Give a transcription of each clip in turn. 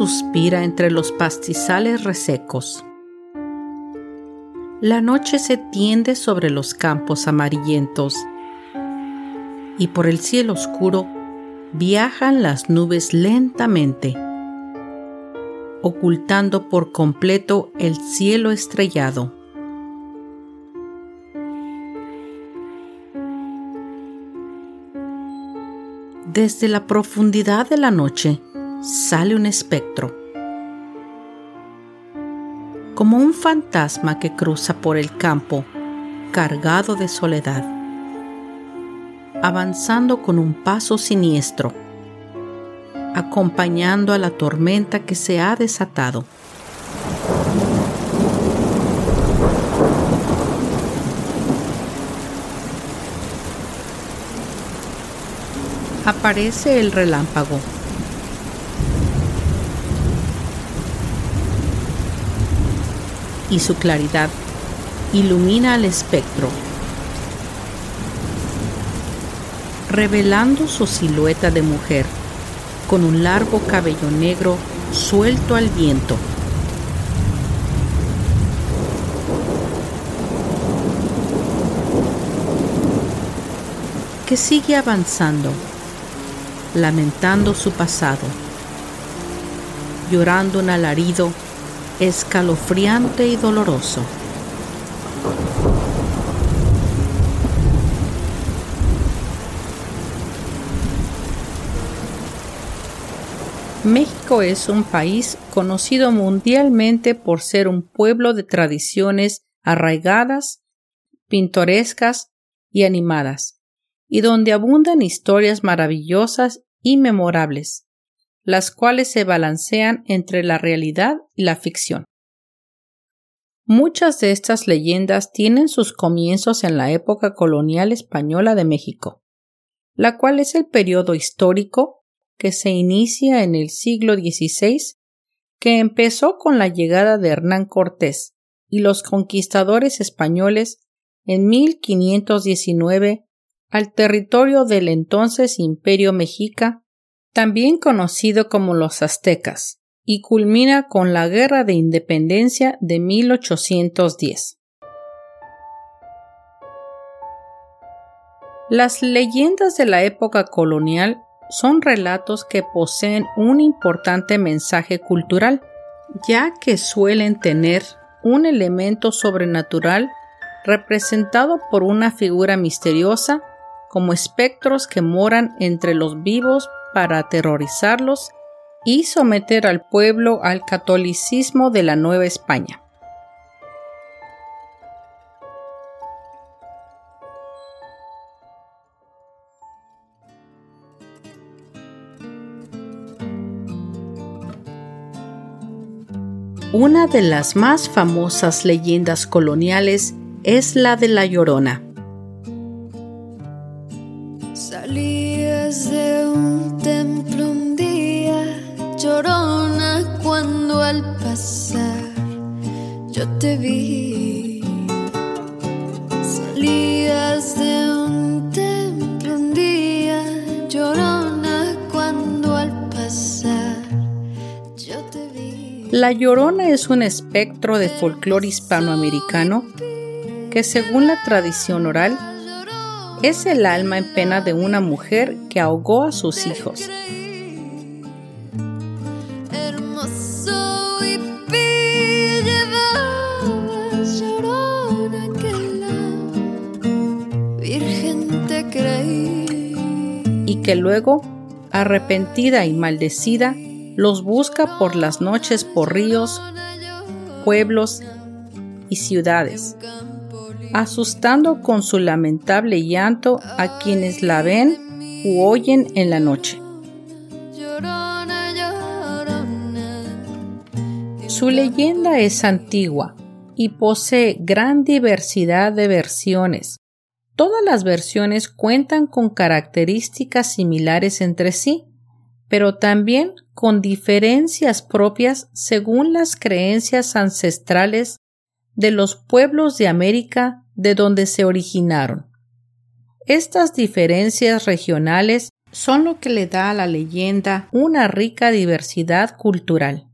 Suspira entre los pastizales resecos. La noche se tiende sobre los campos amarillentos y por el cielo oscuro viajan las nubes lentamente, ocultando por completo el cielo estrellado. Desde la profundidad de la noche, sale un espectro, como un fantasma que cruza por el campo cargado de soledad, avanzando con un paso siniestro, acompañando a la tormenta que se ha desatado. Aparece el relámpago y su claridad ilumina al espectro, revelando su silueta de mujer con un largo cabello negro suelto al viento. que sigue avanzando, lamentando su pasado, llorando un alarido escalofriante y doloroso. México es un país conocido mundialmente por ser un pueblo de tradiciones arraigadas, pintorescas y animadas, y donde abundan historias maravillosas y memorables las cuales se balancean entre la realidad y la ficción. Muchas de estas leyendas tienen sus comienzos en la época colonial española de México, la cual es el periodo histórico que se inicia en el siglo XVI, que empezó con la llegada de Hernán Cortés y los conquistadores españoles en 1519 al territorio del entonces Imperio Mexica también conocido como los aztecas, y culmina con la Guerra de Independencia de 1810. Las leyendas de la época colonial son relatos que poseen un importante mensaje cultural, ya que suelen tener un elemento sobrenatural representado por una figura misteriosa como espectros que moran entre los vivos para aterrorizarlos y someter al pueblo al catolicismo de la Nueva España. Una de las más famosas leyendas coloniales es la de La Llorona. Un espectro de folclore hispanoamericano que, según la tradición oral, es el alma en pena de una mujer que ahogó a sus hijos. Y que luego, arrepentida y maldecida, los busca por las noches por ríos, pueblos y ciudades asustando con su lamentable llanto a quienes la ven u oyen en la noche. Su leyenda es antigua y posee gran diversidad de versiones. Todas las versiones cuentan con características similares entre sí, pero también con diferencias propias según las creencias ancestrales de los pueblos de América de donde se originaron. Estas diferencias regionales son lo que le da a la leyenda una rica diversidad cultural.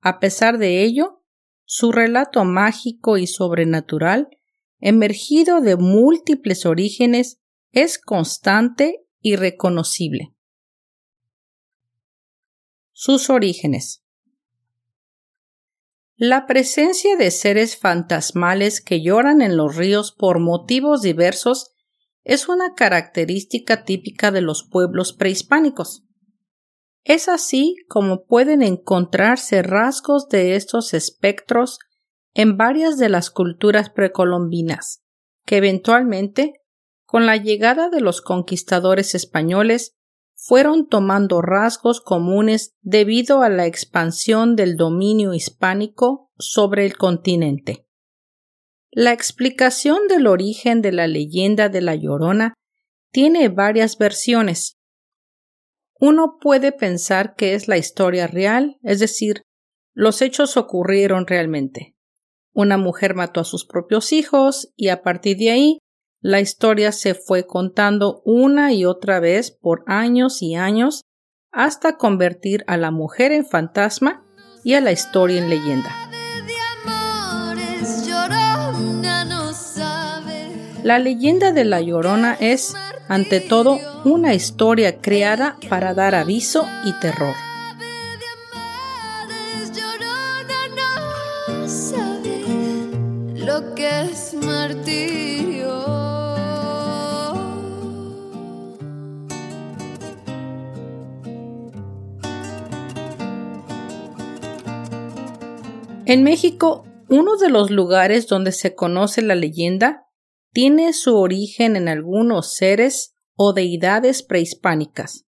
A pesar de ello, su relato mágico y sobrenatural, emergido de múltiples orígenes, es constante y reconocible. Sus orígenes. La presencia de seres fantasmales que lloran en los ríos por motivos diversos es una característica típica de los pueblos prehispánicos. Es así como pueden encontrarse rasgos de estos espectros en varias de las culturas precolombinas, que eventualmente, con la llegada de los conquistadores españoles, fueron tomando rasgos comunes debido a la expansión del dominio hispánico sobre el continente. La explicación del origen de la leyenda de la Llorona tiene varias versiones. Uno puede pensar que es la historia real, es decir, los hechos ocurrieron realmente. Una mujer mató a sus propios hijos y a partir de ahí la historia se fue contando una y otra vez por años y años hasta convertir a la mujer en fantasma y a la historia en leyenda. La leyenda de la Llorona es, ante todo, una historia creada para dar aviso y terror. En México, uno de los lugares donde se conoce la leyenda tiene su origen en algunos seres o deidades prehispánicas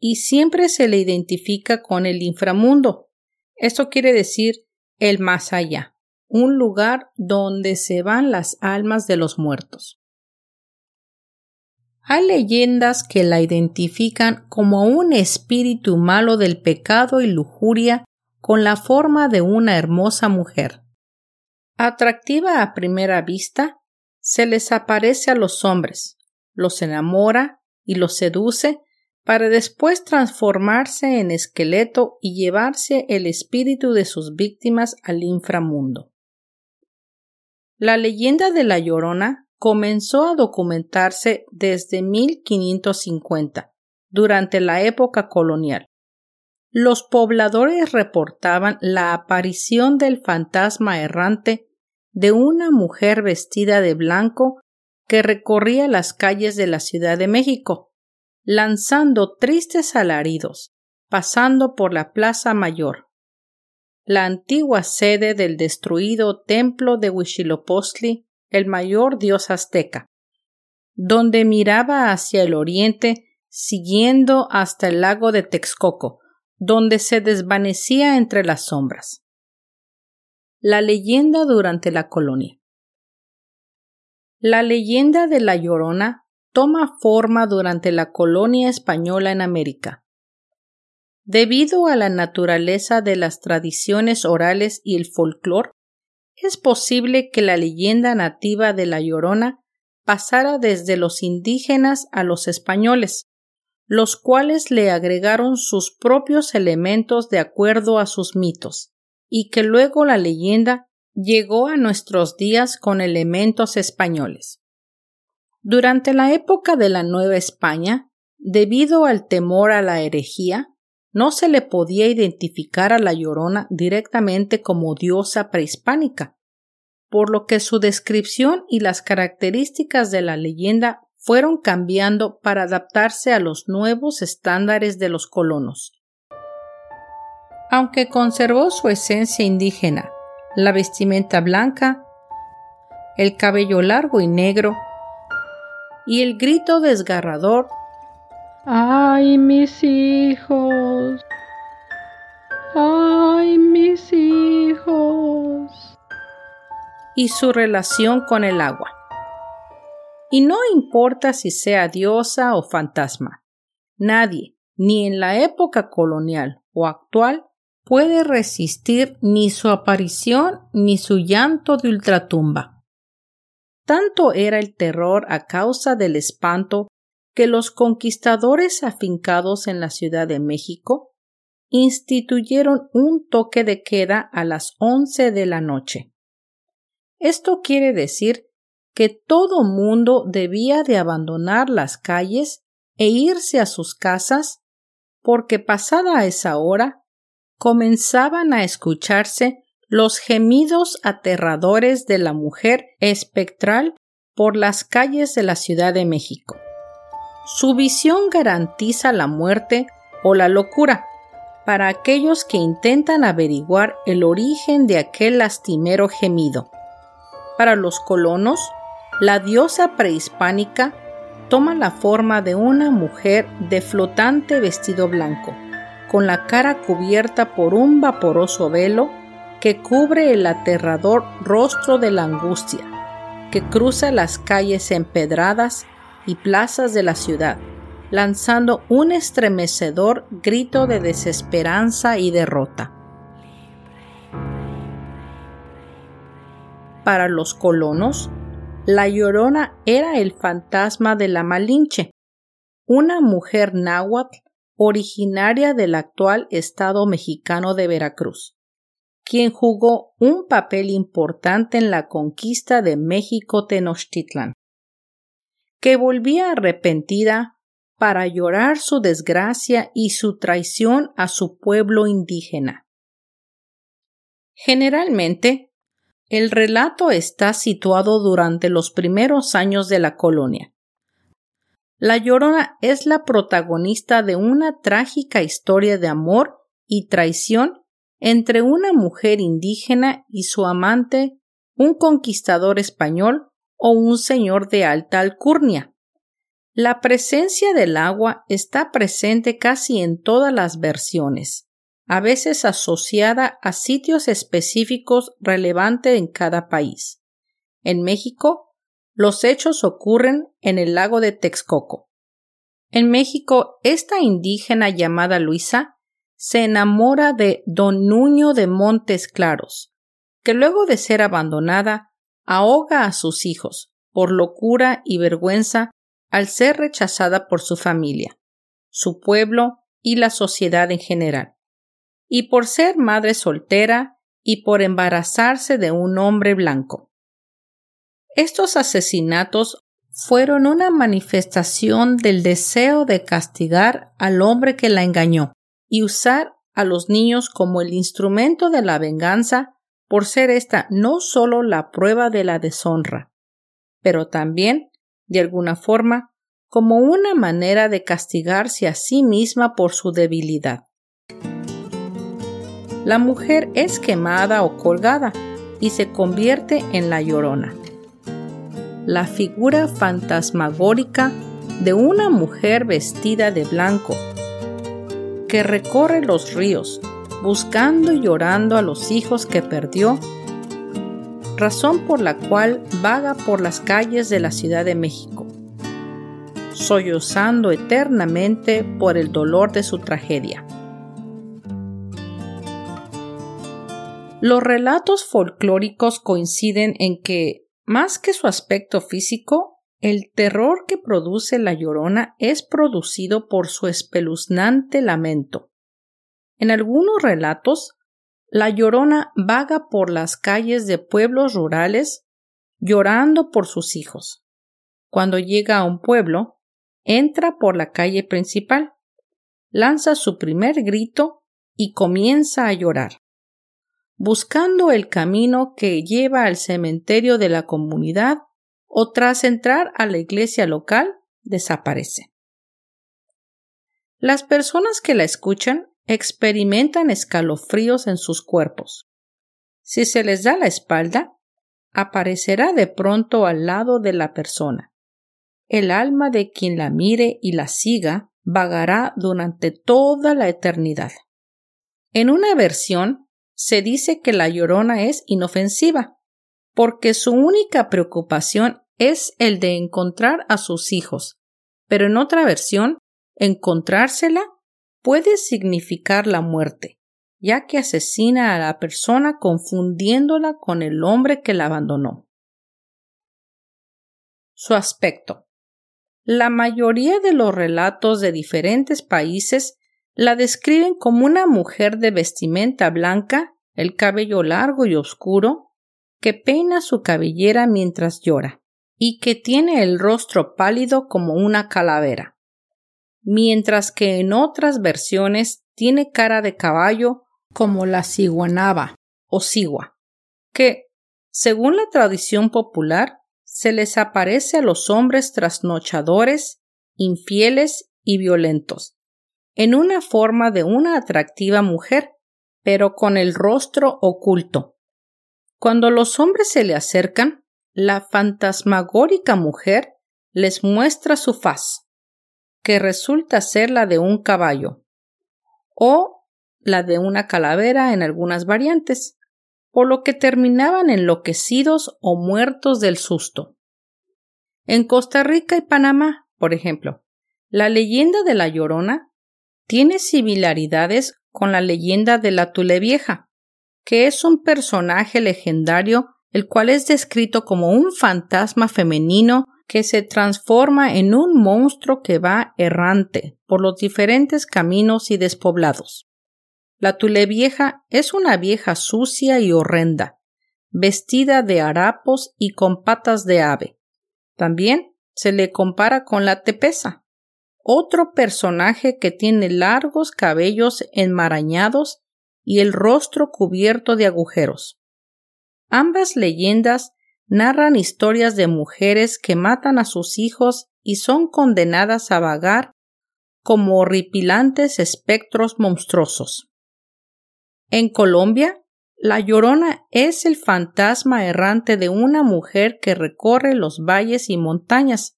y siempre se le identifica con el inframundo. Esto quiere decir el más allá, un lugar donde se van las almas de los muertos. Hay leyendas que la identifican como un espíritu malo del pecado y lujuria con la forma de una hermosa mujer. Atractiva a primera vista, se les aparece a los hombres, los enamora y los seduce para después transformarse en esqueleto y llevarse el espíritu de sus víctimas al inframundo. La leyenda de la Llorona comenzó a documentarse desde 1550, durante la época colonial los pobladores reportaban la aparición del fantasma errante de una mujer vestida de blanco que recorría las calles de la Ciudad de México, lanzando tristes alaridos, pasando por la Plaza Mayor, la antigua sede del destruido templo de Huitzilopochtli, el mayor dios azteca, donde miraba hacia el oriente siguiendo hasta el lago de Texcoco, donde se desvanecía entre las sombras. La leyenda durante la colonia. La leyenda de la Llorona toma forma durante la colonia española en América. Debido a la naturaleza de las tradiciones orales y el folclore, es posible que la leyenda nativa de la Llorona pasara desde los indígenas a los españoles, los cuales le agregaron sus propios elementos de acuerdo a sus mitos, y que luego la leyenda llegó a nuestros días con elementos españoles. Durante la época de la Nueva España, debido al temor a la herejía, no se le podía identificar a la Llorona directamente como diosa prehispánica, por lo que su descripción y las características de la leyenda fueron cambiando para adaptarse a los nuevos estándares de los colonos. Aunque conservó su esencia indígena, la vestimenta blanca, el cabello largo y negro, y el grito desgarrador ¡Ay, mis hijos! ¡Ay, mis hijos! Y su relación con el agua. Y no importa si sea diosa o fantasma, nadie, ni en la época colonial o actual, puede resistir ni su aparición ni su llanto de ultratumba. Tanto era el terror a causa del espanto que los conquistadores afincados en la Ciudad de México instituyeron un toque de queda a las once de la noche. Esto quiere decir que todo mundo debía de abandonar las calles e irse a sus casas porque pasada esa hora comenzaban a escucharse los gemidos aterradores de la mujer espectral por las calles de la Ciudad de México. Su visión garantiza la muerte o la locura para aquellos que intentan averiguar el origen de aquel lastimero gemido. Para los colonos, la diosa prehispánica toma la forma de una mujer de flotante vestido blanco, con la cara cubierta por un vaporoso velo que cubre el aterrador rostro de la angustia, que cruza las calles empedradas y plazas de la ciudad, lanzando un estremecedor grito de desesperanza y derrota. Para los colonos, la Llorona era el fantasma de la Malinche, una mujer náhuatl originaria del actual estado mexicano de Veracruz, quien jugó un papel importante en la conquista de México Tenochtitlan que volvía arrepentida para llorar su desgracia y su traición a su pueblo indígena. Generalmente, el relato está situado durante los primeros años de la colonia. La Llorona es la protagonista de una trágica historia de amor y traición entre una mujer indígena y su amante, un conquistador español o un señor de alta alcurnia. La presencia del agua está presente casi en todas las versiones, a veces asociada a sitios específicos relevantes en cada país. En México, los hechos ocurren en el lago de Texcoco. En México, esta indígena llamada Luisa se enamora de don Nuño de Montes Claros, que luego de ser abandonada ahoga a sus hijos por locura y vergüenza al ser rechazada por su familia, su pueblo y la sociedad en general, y por ser madre soltera y por embarazarse de un hombre blanco. Estos asesinatos fueron una manifestación del deseo de castigar al hombre que la engañó y usar a los niños como el instrumento de la venganza por ser esta no sólo la prueba de la deshonra, pero también, de alguna forma, como una manera de castigarse a sí misma por su debilidad. La mujer es quemada o colgada y se convierte en la llorona. La figura fantasmagórica de una mujer vestida de blanco que recorre los ríos, buscando y llorando a los hijos que perdió, razón por la cual vaga por las calles de la Ciudad de México, sollozando eternamente por el dolor de su tragedia. Los relatos folclóricos coinciden en que, más que su aspecto físico, el terror que produce la llorona es producido por su espeluznante lamento en algunos relatos, la llorona vaga por las calles de pueblos rurales llorando por sus hijos. cuando llega a un pueblo, entra por la calle principal, lanza su primer grito y comienza a llorar. Buscando el camino que lleva al cementerio de la comunidad o tras entrar a la iglesia local, desaparece. Las personas que la escuchan experimentan escalofríos en sus cuerpos. Si se les da la espalda, aparecerá de pronto al lado de la persona. El alma de quien la mire y la siga vagará durante toda la eternidad. En una versión se dice que la llorona es inofensiva, porque su única preocupación es el de encontrar a sus hijos, pero en otra versión, encontrársela puede significar la muerte, ya que asesina a la persona confundiéndola con el hombre que la abandonó. Su aspecto. La mayoría de los relatos de diferentes países la describen como una mujer de vestimenta blanca, el cabello largo y oscuro, que peina su cabellera mientras llora, y que tiene el rostro pálido como una calavera mientras que en otras versiones tiene cara de caballo como la ciguanaba o sigua, que, según la tradición popular, se les aparece a los hombres trasnochadores, infieles y violentos, en una forma de una atractiva mujer, pero con el rostro oculto. Cuando los hombres se le acercan, la fantasmagórica mujer les muestra su faz, que resulta ser la de un caballo o la de una calavera en algunas variantes, por lo que terminaban enloquecidos o muertos del susto. En Costa Rica y Panamá, por ejemplo, la leyenda de la Llorona tiene similaridades con la leyenda de la Tule Vieja, que es un personaje legendario el cual es descrito como un fantasma femenino que se transforma en un monstruo que va errante por los diferentes caminos y despoblados. La Tule vieja es una vieja sucia y horrenda, vestida de harapos y con patas de ave. También se le compara con la Tepesa, otro personaje que tiene largos cabellos enmarañados y el rostro cubierto de agujeros. Ambas leyendas narran historias de mujeres que matan a sus hijos y son condenadas a vagar como horripilantes espectros monstruosos. En Colombia, la Llorona es el fantasma errante de una mujer que recorre los valles y montañas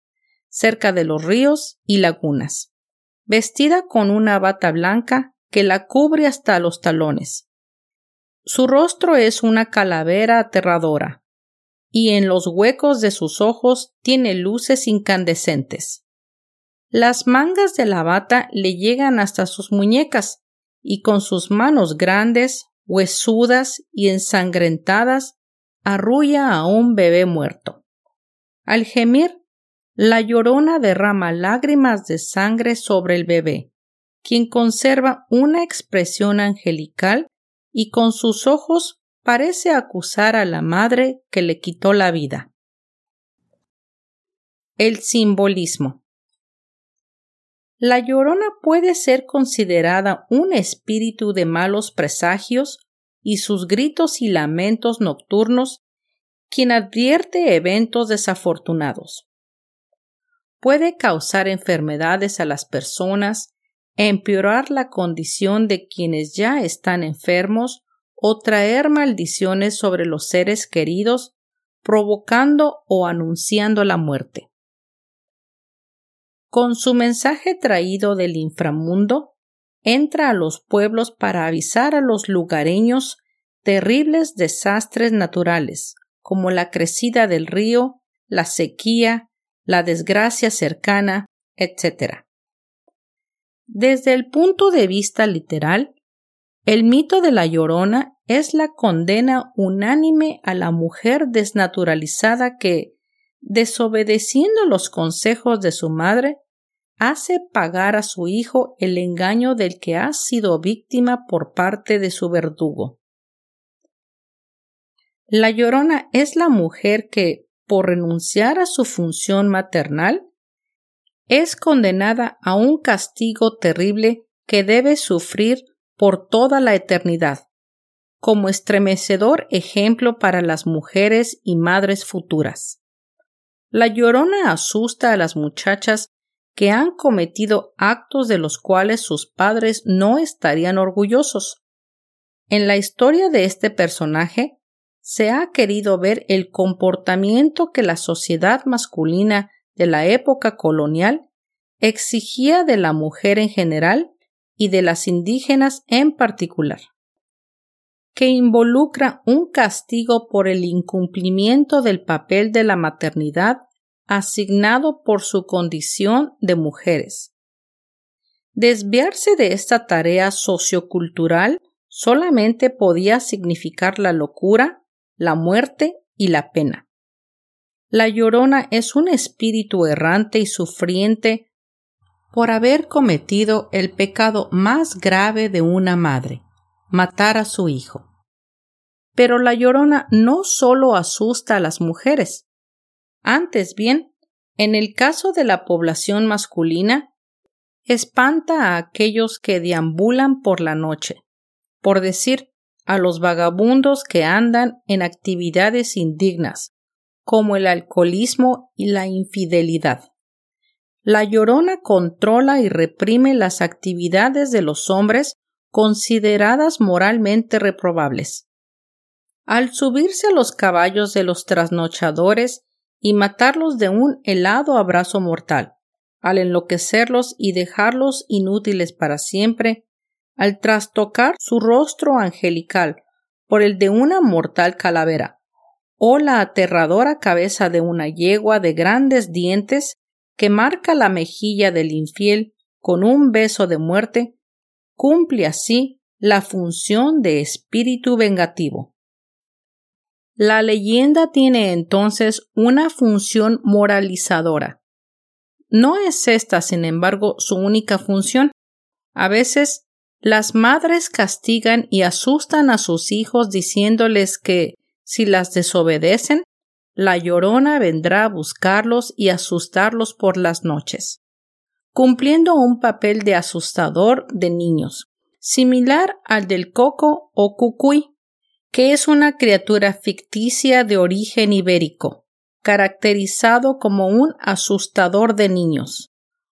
cerca de los ríos y lagunas, vestida con una bata blanca que la cubre hasta los talones. Su rostro es una calavera aterradora, y en los huecos de sus ojos tiene luces incandescentes. Las mangas de la bata le llegan hasta sus muñecas, y con sus manos grandes, huesudas y ensangrentadas, arrulla a un bebé muerto. Al gemir, la llorona derrama lágrimas de sangre sobre el bebé, quien conserva una expresión angelical y con sus ojos parece acusar a la madre que le quitó la vida. El simbolismo. La llorona puede ser considerada un espíritu de malos presagios y sus gritos y lamentos nocturnos quien advierte eventos desafortunados. Puede causar enfermedades a las personas, empeorar la condición de quienes ya están enfermos o traer maldiciones sobre los seres queridos, provocando o anunciando la muerte. Con su mensaje traído del inframundo, entra a los pueblos para avisar a los lugareños terribles desastres naturales, como la crecida del río, la sequía, la desgracia cercana, etc. Desde el punto de vista literal, el mito de la Llorona es la condena unánime a la mujer desnaturalizada que, desobedeciendo los consejos de su madre, hace pagar a su hijo el engaño del que ha sido víctima por parte de su verdugo. La llorona es la mujer que, por renunciar a su función maternal, es condenada a un castigo terrible que debe sufrir por toda la eternidad, como estremecedor ejemplo para las mujeres y madres futuras. La llorona asusta a las muchachas que han cometido actos de los cuales sus padres no estarían orgullosos. En la historia de este personaje se ha querido ver el comportamiento que la sociedad masculina de la época colonial exigía de la mujer en general y de las indígenas en particular, que involucra un castigo por el incumplimiento del papel de la maternidad asignado por su condición de mujeres. Desviarse de esta tarea sociocultural solamente podía significar la locura, la muerte y la pena. La llorona es un espíritu errante y sufriente por haber cometido el pecado más grave de una madre, matar a su hijo. Pero la llorona no solo asusta a las mujeres, antes bien, en el caso de la población masculina, espanta a aquellos que deambulan por la noche, por decir, a los vagabundos que andan en actividades indignas, como el alcoholismo y la infidelidad. La llorona controla y reprime las actividades de los hombres consideradas moralmente reprobables. Al subirse a los caballos de los trasnochadores y matarlos de un helado abrazo mortal, al enloquecerlos y dejarlos inútiles para siempre, al trastocar su rostro angelical por el de una mortal calavera, o la aterradora cabeza de una yegua de grandes dientes que marca la mejilla del infiel con un beso de muerte, cumple así la función de espíritu vengativo. La leyenda tiene entonces una función moralizadora. No es esta, sin embargo, su única función. A veces las madres castigan y asustan a sus hijos diciéndoles que, si las desobedecen, la llorona vendrá a buscarlos y asustarlos por las noches, cumpliendo un papel de asustador de niños, similar al del coco o cucuy, que es una criatura ficticia de origen ibérico, caracterizado como un asustador de niños,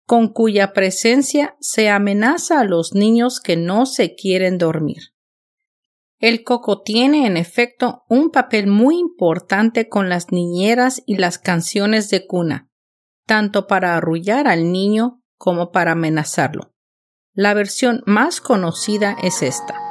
con cuya presencia se amenaza a los niños que no se quieren dormir. El coco tiene, en efecto, un papel muy importante con las niñeras y las canciones de cuna, tanto para arrullar al niño como para amenazarlo. La versión más conocida es esta.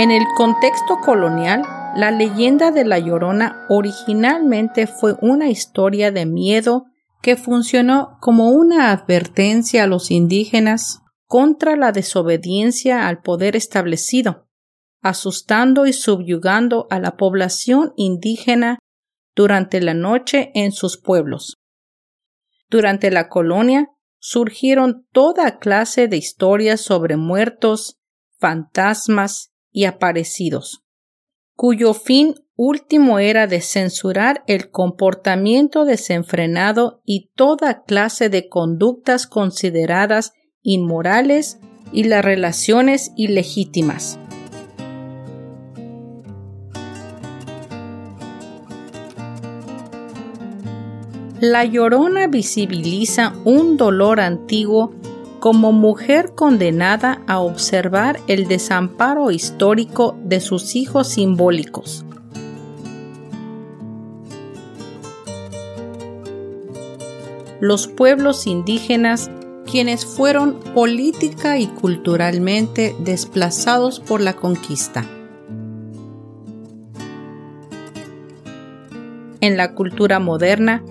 En el contexto colonial, la leyenda de La Llorona originalmente fue una historia de miedo que funcionó como una advertencia a los indígenas contra la desobediencia al poder establecido, asustando y subyugando a la población indígena durante la noche en sus pueblos. Durante la colonia surgieron toda clase de historias sobre muertos, fantasmas, y aparecidos, cuyo fin último era de censurar el comportamiento desenfrenado y toda clase de conductas consideradas inmorales y las relaciones ilegítimas. La llorona visibiliza un dolor antiguo como mujer condenada a observar el desamparo histórico de sus hijos simbólicos. Los pueblos indígenas quienes fueron política y culturalmente desplazados por la conquista. En la cultura moderna,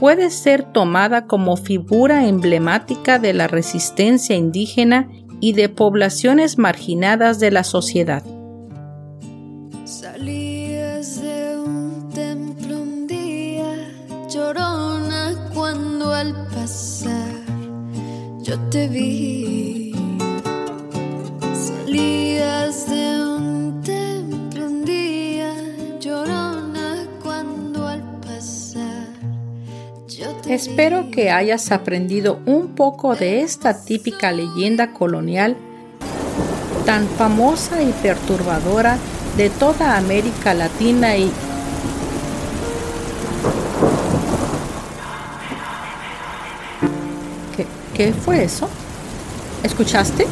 puede ser tomada como figura emblemática de la resistencia indígena y de poblaciones marginadas de la sociedad. Salías de un templo un día, llorona cuando al pasar yo te vi. Salías Espero que hayas aprendido un poco de esta típica leyenda colonial tan famosa y perturbadora de toda América Latina y ¿Qué, fue eso? ¿Escuchaste?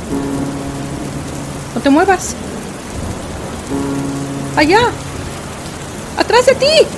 No te muevas. Allá. Atrás de ti.